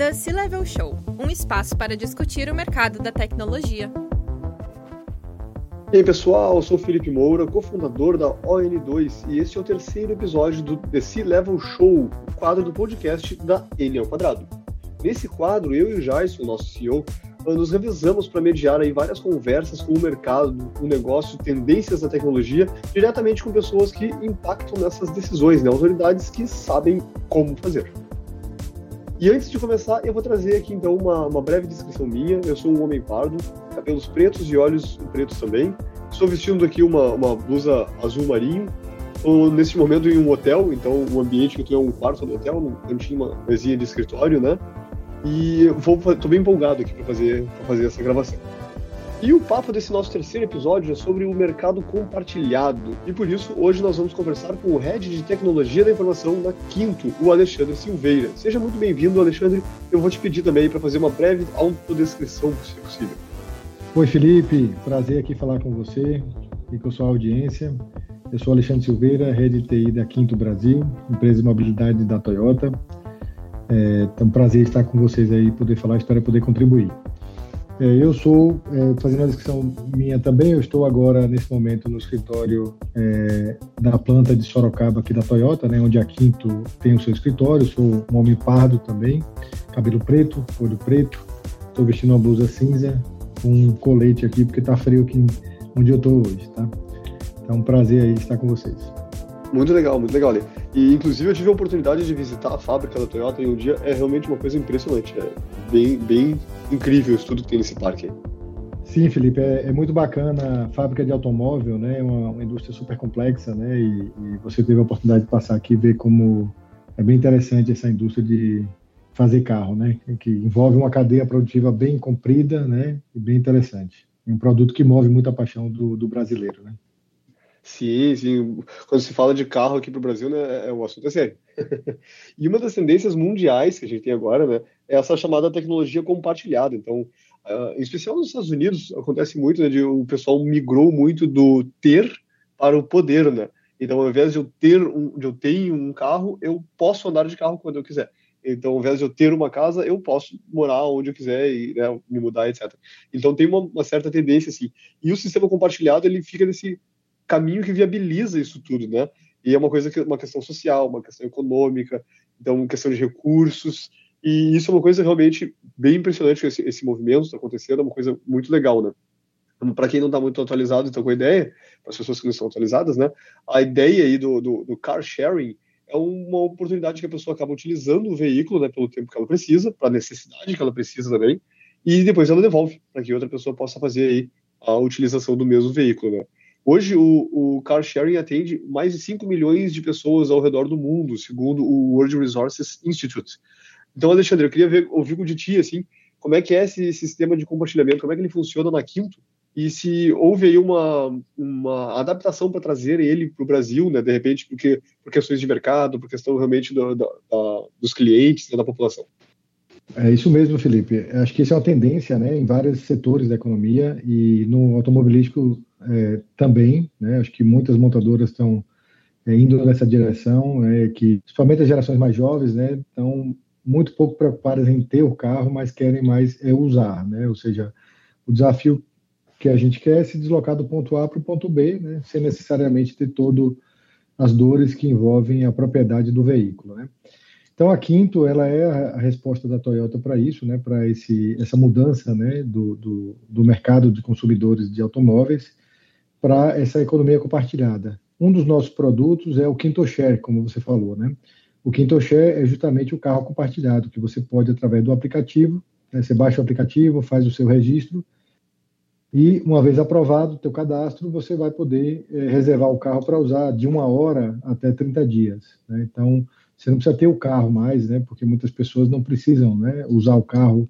The C-Level Show um espaço para discutir o mercado da tecnologia. E aí pessoal, eu sou Felipe Moura, cofundador da ON2 e este é o terceiro episódio do The C-Level Show, o quadro do podcast da N ao quadrado. Nesse quadro, eu e o Jason, nosso CEO, nos revisamos para mediar aí várias conversas com o mercado, o negócio, tendências da tecnologia, diretamente com pessoas que impactam nessas decisões, né? autoridades que sabem como fazer. E antes de começar, eu vou trazer aqui então uma, uma breve descrição minha. Eu sou um homem pardo, cabelos pretos e olhos pretos também. Estou vestindo aqui uma, uma blusa azul marinho. Estou nesse momento em um hotel, então o ambiente que eu tenho é um quarto do hotel, um cantinho, uma mesinha de escritório, né? E estou bem empolgado aqui para fazer, fazer essa gravação. E o papo desse nosso terceiro episódio é sobre o mercado compartilhado. E por isso, hoje nós vamos conversar com o Head de Tecnologia da Informação da Quinto, o Alexandre Silveira. Seja muito bem-vindo, Alexandre. Eu vou te pedir também para fazer uma breve autodescrição, se possível. Oi, Felipe. Prazer aqui falar com você e com sua audiência. Eu sou Alexandre Silveira, Head de TI da Quinto Brasil, empresa de mobilidade da Toyota. É, é um prazer estar com vocês aí, poder falar a história, poder contribuir. É, eu sou, é, fazendo a descrição minha também, eu estou agora, nesse momento, no escritório é, da planta de Sorocaba aqui da Toyota, né, onde a Quinto tem o seu escritório. Sou um homem pardo também, cabelo preto, olho preto. Estou vestindo uma blusa cinza, um colete aqui, porque está frio aqui onde eu estou hoje, tá? Então, um prazer aí estar com vocês. Muito legal, muito legal. E, inclusive, eu tive a oportunidade de visitar a fábrica da Toyota e um dia é realmente uma coisa impressionante. É bem, bem incrível isso tudo que tem nesse parque. Sim, Felipe, é, é, muito bacana a fábrica de automóvel, né? É uma, uma indústria super complexa, né? E, e, você teve a oportunidade de passar aqui e ver como é bem interessante essa indústria de fazer carro, né? Que envolve uma cadeia produtiva bem comprida, né? E bem interessante. Um produto que move muita paixão do, do brasileiro, né? Sim, sim. Quando se fala de carro aqui para o Brasil, né, é, é, o assunto é sério. e uma das tendências mundiais que a gente tem agora, né, é essa chamada tecnologia compartilhada. Então, uh, em especial nos Estados Unidos, acontece muito, né, de o pessoal migrou muito do ter para o poder, né? Então, ao invés de eu ter um, de eu ter um carro, eu posso andar de carro quando eu quiser. Então, ao invés de eu ter uma casa, eu posso morar onde eu quiser e né, me mudar, etc. Então, tem uma, uma, certa tendência assim. E o sistema compartilhado ele fica nesse caminho que viabiliza isso tudo, né? E é uma coisa que uma questão social, uma questão econômica, então uma questão de recursos. E isso é uma coisa realmente bem impressionante esse, esse movimento está acontecendo, é uma coisa muito legal, né? Para quem não está muito atualizado, então com a ideia, para as pessoas que não estão atualizadas, né? A ideia aí do, do, do car sharing é uma oportunidade que a pessoa acaba utilizando o veículo, né, pelo tempo que ela precisa, para a necessidade que ela precisa também, e depois ela devolve para que outra pessoa possa fazer aí a utilização do mesmo veículo, né? Hoje, o, o car sharing atende mais de 5 milhões de pessoas ao redor do mundo, segundo o World Resources Institute. Então, Alexandre, eu queria ver, ouvir de ti, assim, como é que é esse sistema de compartilhamento, como é que ele funciona na Quinto, e se houve aí uma, uma adaptação para trazer ele para o Brasil, né, de repente, porque, por questões de mercado, por questão realmente do, da, dos clientes, né, da população. É isso mesmo, Felipe. Acho que isso é uma tendência né, em vários setores da economia e no automobilístico é, também, né? Acho que muitas montadoras estão é, indo nessa direção, é, que principalmente as gerações mais jovens, né, estão muito pouco preocupadas em ter o carro, mas querem mais é, usar, né? Ou seja, o desafio que a gente quer é se deslocar do ponto A para o ponto B, né, sem necessariamente ter todo as dores que envolvem a propriedade do veículo, né? Então a Quinto ela é a resposta da Toyota para isso, né, para esse essa mudança, né, do, do, do mercado de consumidores de automóveis para essa economia compartilhada. Um dos nossos produtos é o Quinto Share, como você falou, né? O Quinto Share é justamente o carro compartilhado, que você pode, através do aplicativo, né, você baixa o aplicativo, faz o seu registro, e uma vez aprovado o teu cadastro, você vai poder é, reservar o carro para usar de uma hora até 30 dias. Né? Então, você não precisa ter o carro mais, né? Porque muitas pessoas não precisam né, usar o carro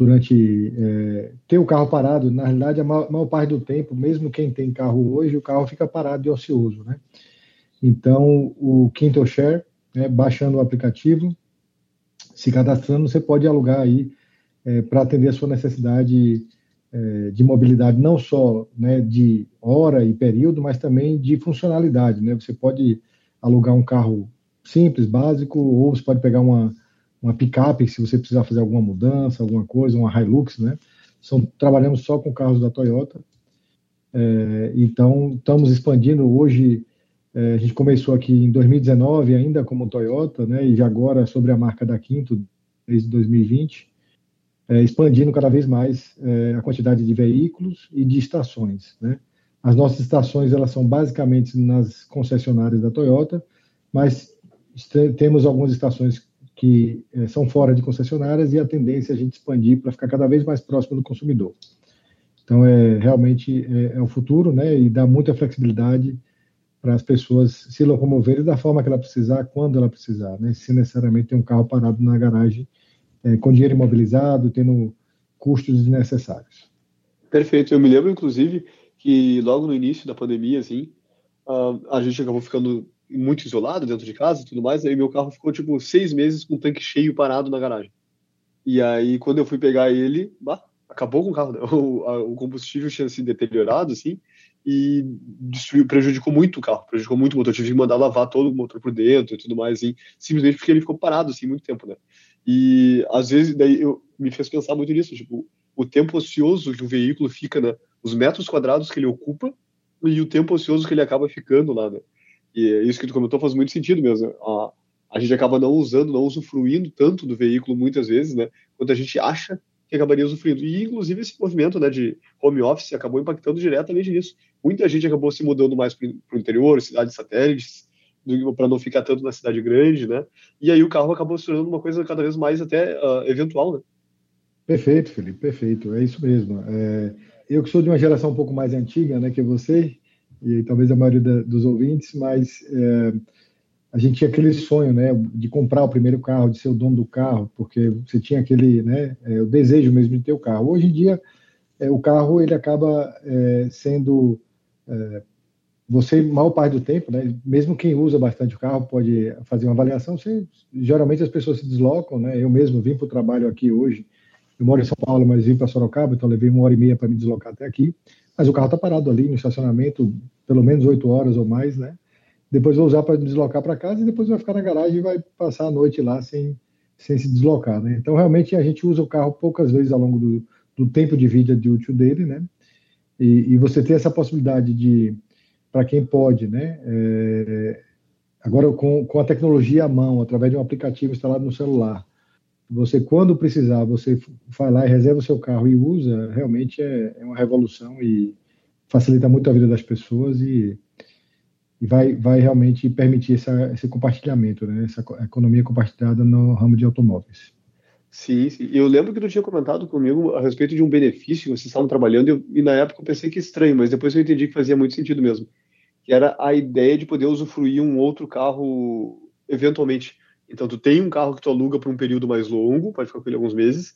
durante é, ter o carro parado, na realidade, a maior, maior, parte do tempo, mesmo quem tem carro hoje, o carro fica parado e ocioso, né? Então, o Quinto Share, né, baixando o aplicativo, se cadastrando, você pode alugar aí é, para atender a sua necessidade é, de mobilidade, não só né, de hora e período, mas também de funcionalidade, né? Você pode alugar um carro simples, básico, ou você pode pegar uma uma picape, se você precisar fazer alguma mudança, alguma coisa, uma Hilux, né? São, trabalhamos só com carros da Toyota. É, então, estamos expandindo. Hoje, é, a gente começou aqui em 2019, ainda como Toyota, né? E agora sobre a marca da Quinto, desde 2020, é, expandindo cada vez mais é, a quantidade de veículos e de estações, né? As nossas estações, elas são basicamente nas concessionárias da Toyota, mas temos algumas estações que é, são fora de concessionárias e a tendência é a gente expandir para ficar cada vez mais próximo do consumidor. Então, é realmente é, é o futuro, né? E dá muita flexibilidade para as pessoas se locomoverem da forma que ela precisar, quando ela precisar, né? Se necessariamente ter um carro parado na garagem é, com dinheiro imobilizado, tendo custos desnecessários. Perfeito. Eu me lembro, inclusive, que logo no início da pandemia, assim, a gente acabou ficando muito isolado dentro de casa e tudo mais, aí meu carro ficou, tipo, seis meses com o tanque cheio parado na garagem. E aí, quando eu fui pegar ele, bah, acabou com o carro, o, a, o, combustível tinha se deteriorado, assim, e destruiu, prejudicou muito o carro, prejudicou muito o motor, eu tive que mandar lavar todo o motor por dentro e tudo mais, assim, simplesmente porque ele ficou parado, assim, muito tempo, né? E, às vezes, daí eu, me fez pensar muito nisso, tipo, o tempo ocioso que o veículo fica, né? Os metros quadrados que ele ocupa e o tempo ocioso que ele acaba ficando lá, né? E isso que tu comentou faz muito sentido mesmo. A, a gente acaba não usando, não usufruindo tanto do veículo muitas vezes, né? Quanto a gente acha que acabaria usufruindo. E, inclusive, esse movimento né, de home office acabou impactando diretamente nisso. Muita gente acabou se mudando mais para o interior, cidades satélites, para não ficar tanto na cidade grande, né? E aí o carro acabou se tornando uma coisa cada vez mais até uh, eventual, né? Perfeito, Felipe, perfeito. É isso mesmo. É, eu que sou de uma geração um pouco mais antiga, né, que você, e talvez a maioria da, dos ouvintes, mas é, a gente tinha aquele sonho, né, de comprar o primeiro carro, de ser o dono do carro, porque você tinha aquele, né, é, o desejo mesmo de ter o carro. Hoje em dia, é, o carro ele acaba é, sendo é, você maior parte do tempo, né, mesmo quem usa bastante o carro pode fazer uma avaliação. Você, geralmente as pessoas se deslocam, né? Eu mesmo vim para o trabalho aqui hoje. Eu moro em São Paulo, mas vim para Sorocaba, então levei uma hora e meia para me deslocar até aqui. Mas o carro está parado ali no estacionamento, pelo menos oito horas ou mais, né? depois vou usar para deslocar para casa e depois vai ficar na garagem e vai passar a noite lá sem, sem se deslocar, né? Então, realmente, a gente usa o carro poucas vezes ao longo do, do tempo de vida de útil dele, né? E, e você ter essa possibilidade de, para quem pode, né? É, agora, com, com a tecnologia à mão, através de um aplicativo instalado no celular, você, quando precisar, você vai lá e reserva o seu carro e usa, realmente é, é uma revolução e facilita muito a vida das pessoas e e vai, vai realmente permitir essa, esse compartilhamento, né? essa economia compartilhada no ramo de automóveis. Sim, sim. Eu lembro que tu tinha comentado comigo a respeito de um benefício que vocês estavam trabalhando e, eu, e na época eu pensei que estranho, mas depois eu entendi que fazia muito sentido mesmo, que era a ideia de poder usufruir um outro carro eventualmente. Então tu tem um carro que tu aluga por um período mais longo, pode ficar com ele alguns meses,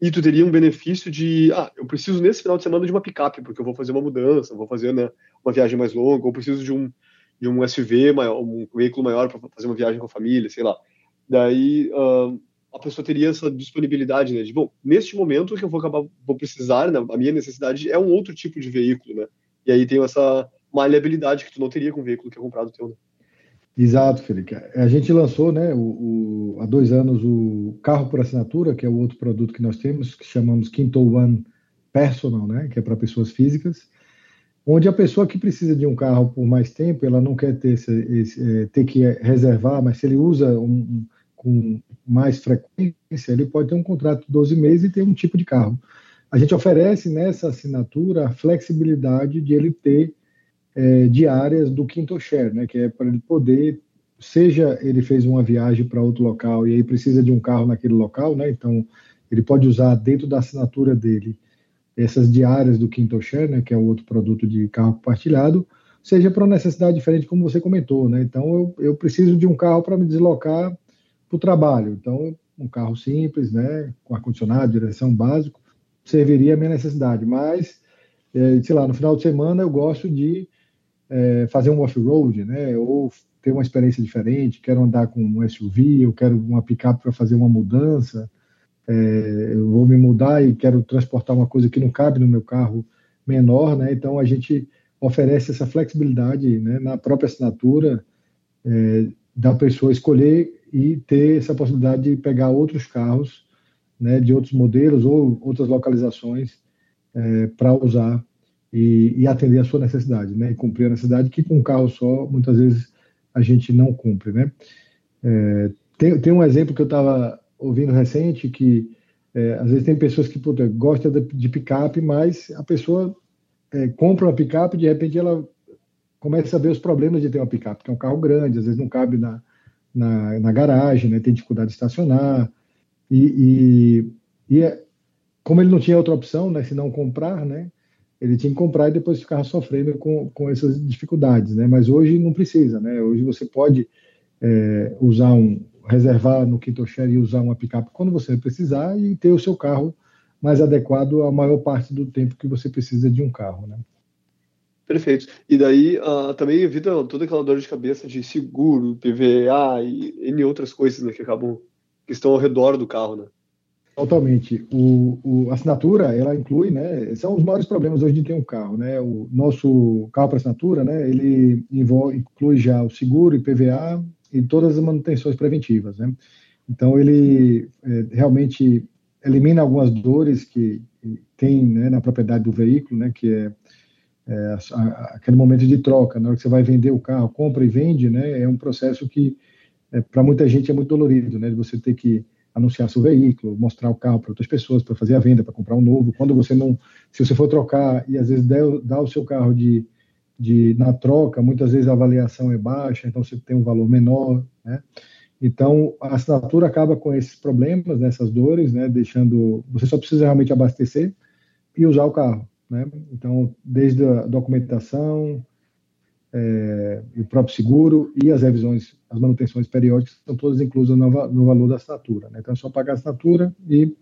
e tu teria um benefício de, ah, eu preciso nesse final de semana de uma picape, porque eu vou fazer uma mudança, vou fazer né, uma viagem mais longa, ou preciso de um de um SUV maior, um veículo maior para fazer uma viagem com a família, sei lá. Daí uh, a pessoa teria essa disponibilidade, né? De bom, neste momento o que eu vou acabar vou precisar, né? A minha necessidade é um outro tipo de veículo, né? E aí tem essa maleabilidade que tu não teria com o veículo que é comprado teu. Né? Exato, Felipe. A gente lançou, né, o, o, há dois anos o carro por assinatura, que é o outro produto que nós temos, que chamamos Quinto One Personal, né, que é para pessoas físicas onde a pessoa que precisa de um carro por mais tempo, ela não quer ter, esse, esse, é, ter que reservar, mas se ele usa um, com mais frequência, ele pode ter um contrato de 12 meses e ter um tipo de carro. A gente oferece nessa assinatura a flexibilidade de ele ter é, diárias do quinto share, né, que é para ele poder, seja ele fez uma viagem para outro local e aí precisa de um carro naquele local, né, então ele pode usar dentro da assinatura dele essas diárias do Quinto Share, né, que é o outro produto de carro compartilhado, seja para uma necessidade diferente, como você comentou. Né? Então, eu, eu preciso de um carro para me deslocar para o trabalho. Então, um carro simples, né, com ar-condicionado, direção básico, serviria a minha necessidade. Mas, é, sei lá, no final de semana eu gosto de é, fazer um off-road, né, ou ter uma experiência diferente, quero andar com um SUV, eu quero uma picape para fazer uma mudança, é, eu vou me mudar e quero transportar uma coisa que não cabe no meu carro menor, né? Então a gente oferece essa flexibilidade né, na própria assinatura é, da pessoa escolher e ter essa possibilidade de pegar outros carros, né, de outros modelos ou outras localizações é, para usar e, e, atender a sua necessidade, né, e cumprir a necessidade que com um carro só muitas vezes a gente não cumpre, né. É, tem, tem um exemplo que eu estava ouvindo recente que é, às vezes tem pessoas que puta, gostam de, de picape, mas a pessoa é, compra uma picape e de repente ela começa a ver os problemas de ter uma picape, que é um carro grande, às vezes não cabe na, na, na garagem, né, tem dificuldade de estacionar. E, e, e é, como ele não tinha outra opção, né, se não comprar, né, ele tinha que comprar e depois ficava sofrendo com, com essas dificuldades, né? Mas hoje não precisa, né? Hoje você pode é, usar um, reservar no quinto share e usar uma picape quando você precisar e ter o seu carro mais adequado a maior parte do tempo que você precisa de um carro, né? Perfeito. E daí uh, também evita toda aquela dor de cabeça de seguro, PVA e N outras coisas né, que acabam que estão ao redor do carro, né? Totalmente. O, o, a assinatura, ela inclui, né? São os maiores problemas hoje de ter um carro, né? O nosso carro para assinatura, né? Ele envolve, inclui já o seguro, IPVA, e todas as manutenções preventivas. Né? Então, ele é, realmente elimina algumas dores que, tem né, na propriedade do veículo, né, que é, é a, aquele momento de troca, na hora que você vai vender o carro, compra e vende, né, é um processo que, é, para muita gente, é muito dolorido, né, de você ter que anunciar seu veículo, mostrar o carro para outras pessoas, para fazer a venda, para comprar um novo. Quando você não, se você for trocar e às vezes dá o seu carro de de na troca, muitas vezes a avaliação é baixa, então você tem um valor menor, né? Então, a assinatura acaba com esses problemas, nessas né, dores, né, deixando você só precisa realmente abastecer e usar o carro, né? Então, desde a documentação, é, o próprio seguro e as revisões, as manutenções periódicas estão todas inclusas no, no valor da assinatura, né? Então, é só pagar a assinatura e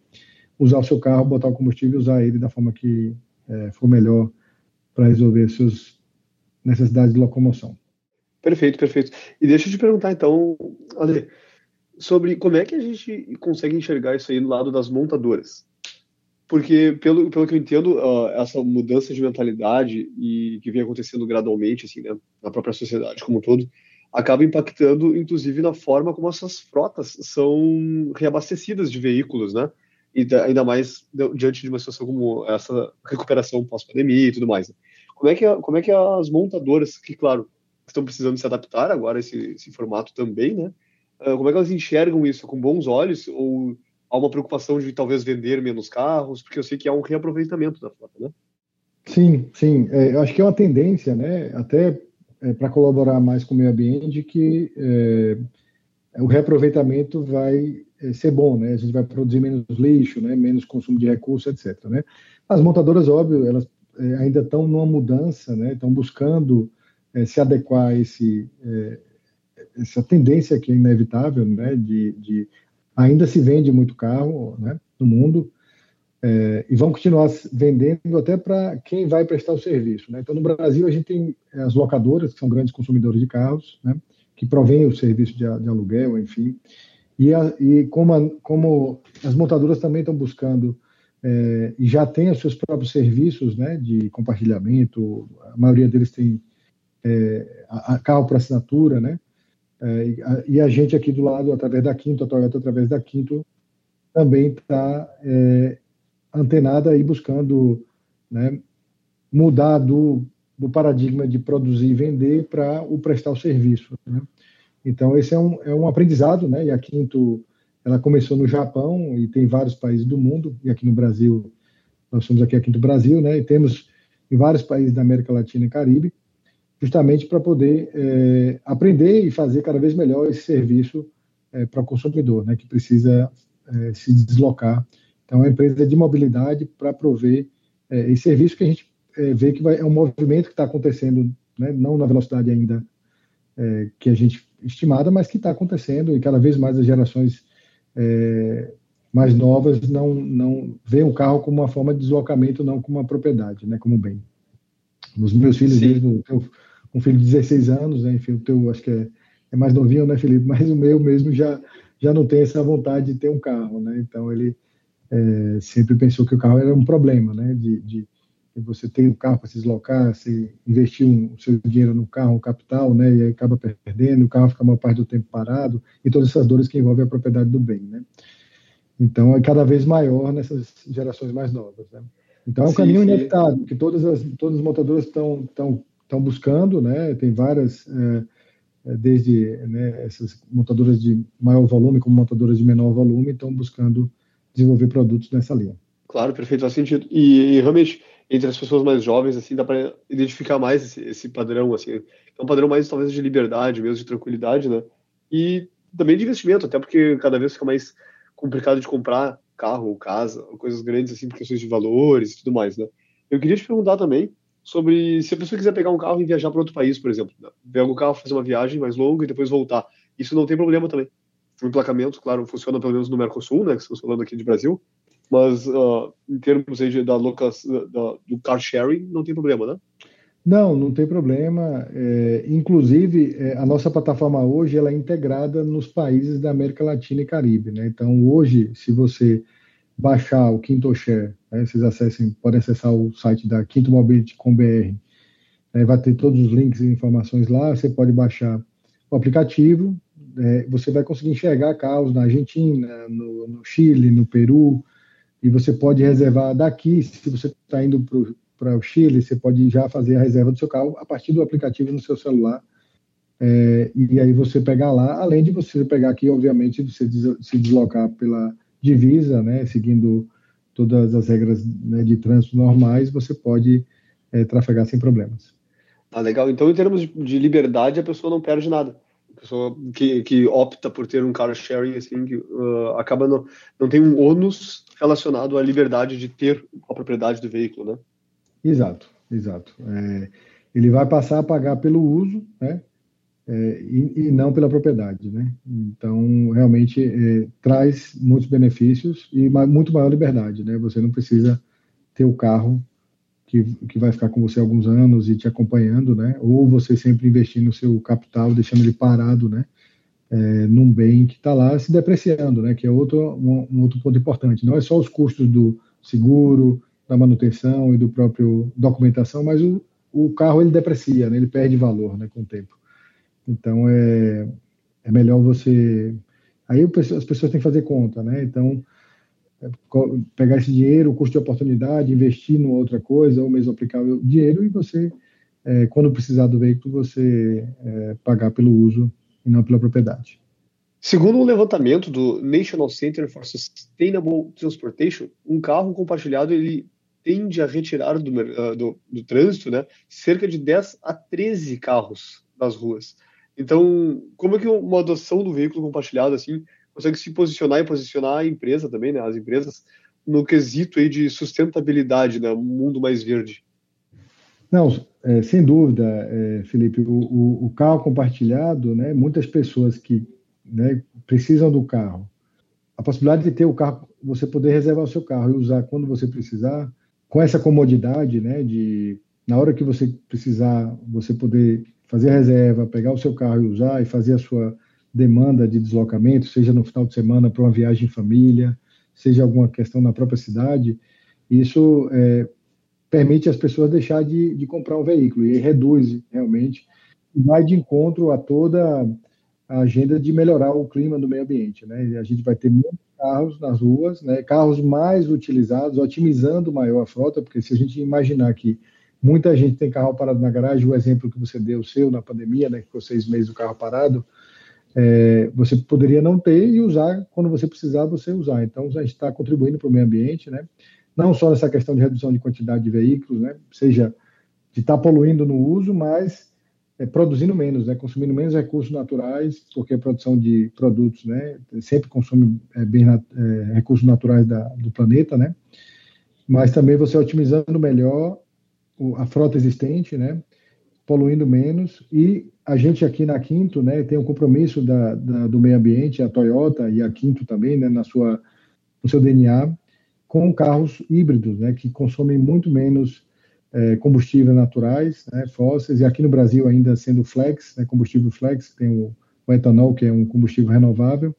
usar o seu carro, botar o combustível e usar ele da forma que é, for melhor para resolver seus necessidade de locomoção. Perfeito, perfeito. E deixa eu te perguntar então, Ale, sobre como é que a gente consegue enxergar isso aí do lado das montadoras. Porque, pelo, pelo que eu entendo, uh, essa mudança de mentalidade e que vem acontecendo gradualmente, assim, né, na própria sociedade como um todo, acaba impactando, inclusive, na forma como essas frotas são reabastecidas de veículos, né? E ainda mais diante de uma situação como essa recuperação pós-pandemia e tudo mais. Né? Como é que, como é que as montadoras, que claro, estão precisando se adaptar agora a esse, esse formato também, né? Uh, como é que elas enxergam isso? Com bons olhos? Ou há uma preocupação de talvez vender menos carros? Porque eu sei que há um reaproveitamento da frota, né? Sim, sim. É, eu acho que é uma tendência, né? Até é, para colaborar mais com o meio ambiente, que é, o reaproveitamento vai é, ser bom, né? A gente vai produzir menos lixo, né? Menos consumo de recursos, etc. Né? As montadoras, óbvio, elas é, ainda estão numa mudança, né? estão buscando é, se adequar a esse, essa tendência que é inevitável, né? de, de ainda se vende muito carro né? no mundo, é, e vão continuar vendendo até para quem vai prestar o serviço. Né? Então, no Brasil, a gente tem as locadoras, que são grandes consumidores de carros, né? que provêm o serviço de, de aluguel, enfim. E, a, e como, a, como, as montadoras também estão buscando é, e já tem os seus próprios serviços né, de compartilhamento, a maioria deles tem é, a, a carro para assinatura, né? É, e, a, a, gente aqui do lado, através da Quinto, a Toyota através da Quinto, também está é, antenada e buscando né, mudar do, do paradigma de produzir e vender para o prestar o serviço. Né? Então, esse é um, é um aprendizado, né? E a Quinto ela começou no Japão e tem vários países do mundo, e aqui no Brasil, nós somos aqui, aqui do Brasil, né, e temos em vários países da América Latina e Caribe, justamente para poder é, aprender e fazer cada vez melhor esse serviço é, para o consumidor, né, que precisa é, se deslocar. Então, é uma empresa de mobilidade para prover é, esse serviço que a gente é, vê que vai, é um movimento que está acontecendo, né, não na velocidade ainda é, que a gente estimada, mas que está acontecendo e cada vez mais as gerações mais novas não, não veem o carro como uma forma de deslocamento, não como uma propriedade, né, como bem. Os meus filhos, mesmo, um filho de 16 anos, né, enfim, o teu acho que é, é, mais novinho, né, Felipe? Mas o meu mesmo já, já não tem essa vontade de ter um carro, né? Então ele é, sempre pensou que o carro era um problema, né? De, de, você tem um carro para se deslocar, você investir o seu dinheiro no carro, o capital, né, e aí acaba perdendo, o carro fica a maior parte do tempo parado, e todas essas dores que envolvem a propriedade do bem, né. Então, é cada vez maior nessas gerações mais novas, né. Então, é um sim, caminho inevitável, que todas as, todas as montadoras estão, estão, buscando, né, tem várias, é, é, desde né, essas montadoras de maior volume como montadoras de menor volume, estão buscando desenvolver produtos nessa linha. Claro, perfeito, faz sentido. E, e realmente, entre as pessoas mais jovens, assim, dá para identificar mais esse, esse, padrão, assim, é um padrão mais talvez de liberdade, mesmo de tranquilidade, né? E também de investimento, até porque cada vez fica mais complicado de comprar carro ou casa, coisas grandes assim, por questões de valores e tudo mais, né? Eu queria te perguntar também sobre se a pessoa quiser pegar um carro e viajar para outro país, por exemplo, pegar um carro, fazer uma viagem mais longa e depois voltar. Isso não tem problema também. O emplacamento, claro, funciona pelo menos no Mercosul, né, que estamos falando aqui de Brasil, mas uh, em termos aí da, locas, da, do car sharing, não tem problema, né? Não, não tem problema. É, inclusive, é, a nossa plataforma hoje ela é integrada nos países da América Latina e Caribe. Né? Então, hoje, se você baixar o Quinto Share, né, vocês acessem, podem acessar o site da Quinto Mobility com BR, né, vai ter todos os links e informações lá. Você pode baixar o aplicativo, é, você vai conseguir enxergar carros na Argentina, no, no Chile, no Peru, e você pode reservar daqui, se você está indo para o Chile, você pode já fazer a reserva do seu carro a partir do aplicativo no seu celular. É, e aí você pegar lá, além de você pegar aqui, obviamente, você se deslocar pela divisa, né, seguindo todas as regras né, de trânsito normais, você pode é, trafegar sem problemas. Ah, legal. Então, em termos de liberdade, a pessoa não perde nada pessoa que, que opta por ter um car sharing assim que, uh, acaba não, não tem um ônus relacionado à liberdade de ter a propriedade do veículo, né? Exato, exato. É, ele vai passar a pagar pelo uso, né? É, e, e, não pela propriedade, né? Então, realmente é, traz muitos benefícios e muito maior liberdade, né? Você não precisa ter o carro que, que vai ficar com você alguns anos e te acompanhando, né? Ou você sempre investindo no seu capital, deixando ele parado, né? É, num bem que está lá se depreciando, né? Que é outro, um, um, outro ponto importante. Não é só os custos do seguro, da manutenção e do próprio documentação, mas o, o carro ele deprecia, né? Ele perde valor, né? Com o tempo. Então é, é melhor você. Aí as pessoas têm que fazer conta, né? Então é, pegar esse dinheiro, o custo de oportunidade, investir em outra coisa, ou mesmo aplicar o dinheiro e você, é, quando precisar do veículo, você é, pagar pelo uso e não pela propriedade. Segundo um levantamento do National Center for Sustainable Transportation, um carro compartilhado ele tende a retirar do, ah, do, do trânsito né, cerca de 10 a 13 carros das ruas. Então, como é que uma adoção do veículo compartilhado assim consegue se posicionar e posicionar a empresa também, né, as empresas, no quesito aí de sustentabilidade, né, um mundo mais verde. Não, é, sem dúvida, é, Felipe, o, o, o, carro compartilhado, né, muitas pessoas que né, precisam do carro, a possibilidade de ter o carro, você poder reservar o seu carro e usar quando você precisar, com essa comodidade, né, de na hora que você precisar, você poder fazer a reserva, pegar o seu carro e usar e fazer a sua demanda de deslocamento, seja no final de semana para uma viagem em família, seja alguma questão na própria cidade, isso é, permite as pessoas deixar de, de, comprar um veículo e reduz realmente, vai de encontro a toda a agenda de melhorar o clima do meio ambiente, né? A gente vai ter muitos carros nas ruas, né? Carros mais utilizados, otimizando maior a frota, porque se a gente imaginar que muita gente tem carro parado na garagem, o exemplo que você deu seu na pandemia, né? Que ficou seis meses o carro parado, é, você poderia não ter e usar quando você precisar, você usar. Então, a gente está contribuindo para o meio ambiente, né? Não só nessa questão de redução de quantidade de veículos, né? Seja de estar tá poluindo no uso, mas é, produzindo menos, né? Consumindo menos recursos naturais, porque a produção de produtos, né? Sempre consome é, bem é, recursos naturais da, do planeta, né? Mas também você otimizando melhor a frota existente, né? Poluindo menos e a gente aqui na Quinto, né, tem um compromisso da, da, do meio ambiente, a Toyota e a Quinto também, né, na sua, no seu DNA, com carros híbridos, né, que consomem muito menos é, combustíveis naturais, né, fósseis, e aqui no Brasil ainda sendo flex, né, combustível flex, tem o, o etanol, que é um combustível renovável,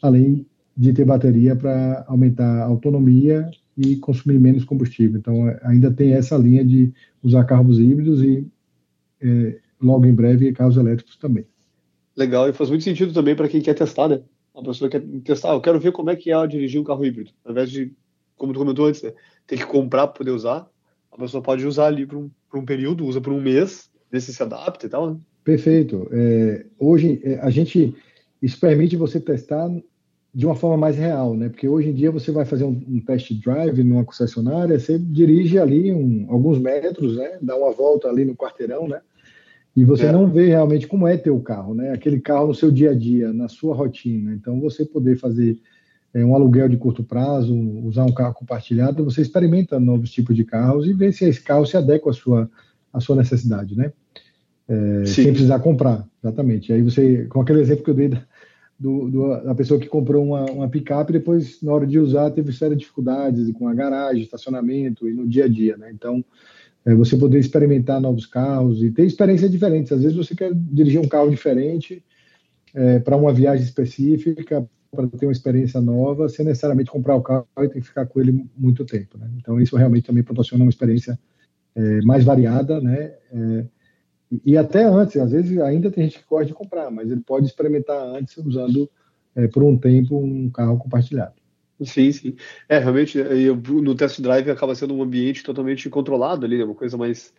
além de ter bateria para aumentar a autonomia e consumir menos combustível. Então, é, ainda tem essa linha de usar carros híbridos e é, logo em breve carros elétricos também. Legal, e faz muito sentido também para quem quer testar, né? A pessoa quer testar, eu quero ver como é que é dirigir um carro híbrido, ao invés de, como tu comentou antes, né? ter que comprar para poder usar, a pessoa pode usar ali por um, por um período, usa por um mês, ver se se adapta e tal, né? Perfeito. É, hoje, é, a gente, isso permite você testar de uma forma mais real, né? Porque hoje em dia você vai fazer um, um test drive numa concessionária, você dirige ali um, alguns metros, né? Dá uma volta ali no quarteirão, né? E você é. não vê realmente como é ter o carro, né? Aquele carro no seu dia a dia, na sua rotina. Então, você poder fazer é, um aluguel de curto prazo, usar um carro compartilhado, você experimenta novos tipos de carros e vê se esse carro se adequa à sua, à sua necessidade, né? É, sem precisar comprar, exatamente. Aí você, com aquele exemplo que eu dei da, do, do, da pessoa que comprou uma, uma picape e depois, na hora de usar, teve sérias dificuldades com a garagem, estacionamento e no dia a dia, né? Então, é, você poder experimentar novos carros e ter experiências diferentes. Às vezes você quer dirigir um carro diferente é, para uma viagem específica, para ter uma experiência nova, sem necessariamente comprar o carro e ter que ficar com ele muito tempo. Né? Então isso realmente também proporciona uma experiência é, mais variada, né? É, e até antes, às vezes ainda tem gente que gosta de comprar, mas ele pode experimentar antes usando é, por um tempo um carro compartilhado. Sim, sim. É, realmente, eu, no test drive acaba sendo um ambiente totalmente controlado ali, né? Uma coisa mais,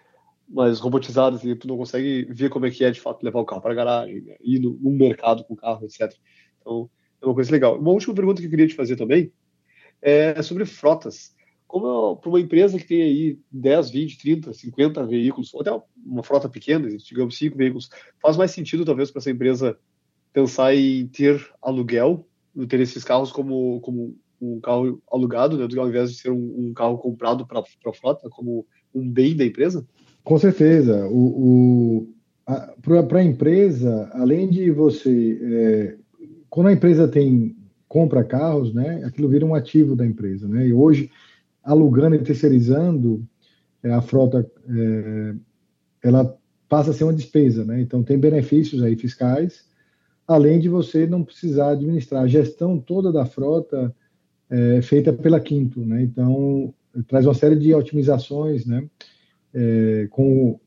mais robotizada, assim, tu não consegue ver como é que é de fato levar o carro para garagem, né? ir no, no, mercado com o carro, etc. Então, é uma coisa legal. Uma última pergunta que eu queria te fazer também é sobre frotas. Como para uma empresa que tem aí 10, 20, 30, 50 veículos, ou até uma frota pequena, digamos 5 veículos, faz mais sentido talvez para essa empresa pensar em ter aluguel, ter esses carros como, como um carro alugado, né, ao invés de ser um, um carro comprado para a frota, como um bem da empresa? Com certeza. O, o para a empresa, além de você. É, quando a empresa tem compra carros, né, aquilo vira um ativo da empresa. Né, e hoje, alugando e terceirizando, é, a frota é, ela passa a ser uma despesa. Né, então, tem benefícios aí fiscais, além de você não precisar administrar a gestão toda da frota é, feita pela Quinto, né? Então traz uma série de otimizações, né? É, com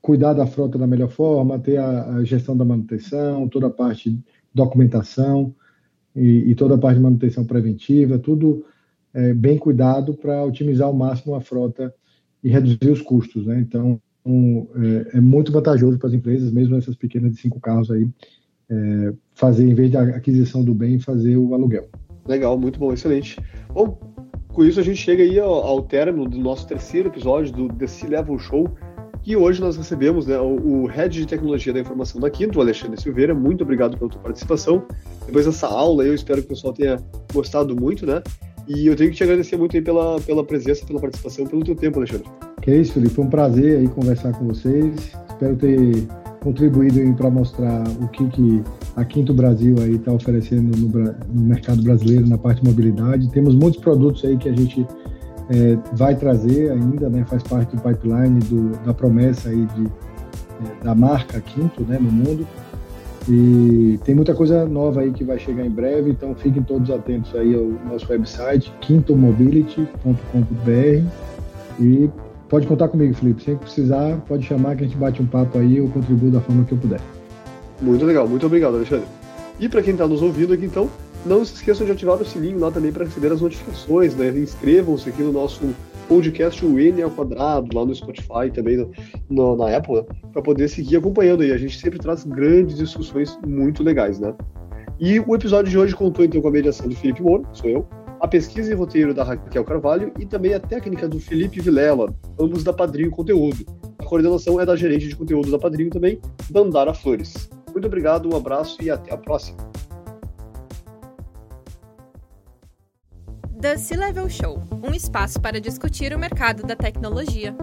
cuidar da frota da melhor forma, ter a, a, gestão da manutenção, toda a parte de documentação e, e toda a parte de manutenção preventiva, tudo é, bem cuidado para otimizar ao máximo a frota e reduzir os custos, né? Então um, é, é, muito vantajoso para as empresas, mesmo essas pequenas de cinco carros aí, é, fazer em vez da aquisição do bem, fazer o aluguel. Legal, muito bom, excelente. Bom, com isso a gente chega aí ao, ao término do nosso terceiro episódio do The C-Level Show, e hoje nós recebemos né, o, o Head de Tecnologia da Informação da Quinto, Alexandre Silveira. Muito obrigado pela tua participação. Depois dessa aula, eu espero que o pessoal tenha gostado muito, né? E eu tenho que te agradecer muito aí pela, pela presença, pela participação, pelo teu tempo, Alexandre. Que é isso, Felipe. Foi um prazer aí conversar com vocês. Espero ter contribuído para mostrar o que, que a Quinto Brasil aí está oferecendo no, no, mercado brasileiro na parte de mobilidade. Temos muitos produtos aí que a gente é, vai trazer ainda, né, faz parte do pipeline do, da promessa aí de, é, da marca Quinto né, no mundo. E tem muita coisa nova aí que vai chegar em breve, então fiquem todos atentos aí ao nosso website, quintomobility.com.br e Pode contar comigo, Felipe. Sempre precisar, pode chamar que a gente bate um papo aí, eu contribuo da forma que eu puder. Muito legal, muito obrigado, Alexandre. E para quem está nos ouvindo aqui, então, não se esqueçam de ativar o sininho lá também para receber as notificações, né? Inscrevam-se aqui no nosso podcast o N ao quadrado, lá no Spotify também, no, na Apple, para poder seguir acompanhando aí. A gente sempre traz grandes discussões muito legais, né? E o episódio de hoje contou então com a mediação do Felipe Moura, sou eu, a pesquisa e roteiro da Raquel Carvalho e também a técnica do Felipe Vilela, ambos da Padrinho Conteúdo. A coordenação é da gerente de conteúdo da Padrinho também, Dandara Flores. Muito obrigado, um abraço e até a próxima. The C-Level Show um espaço para discutir o mercado da tecnologia.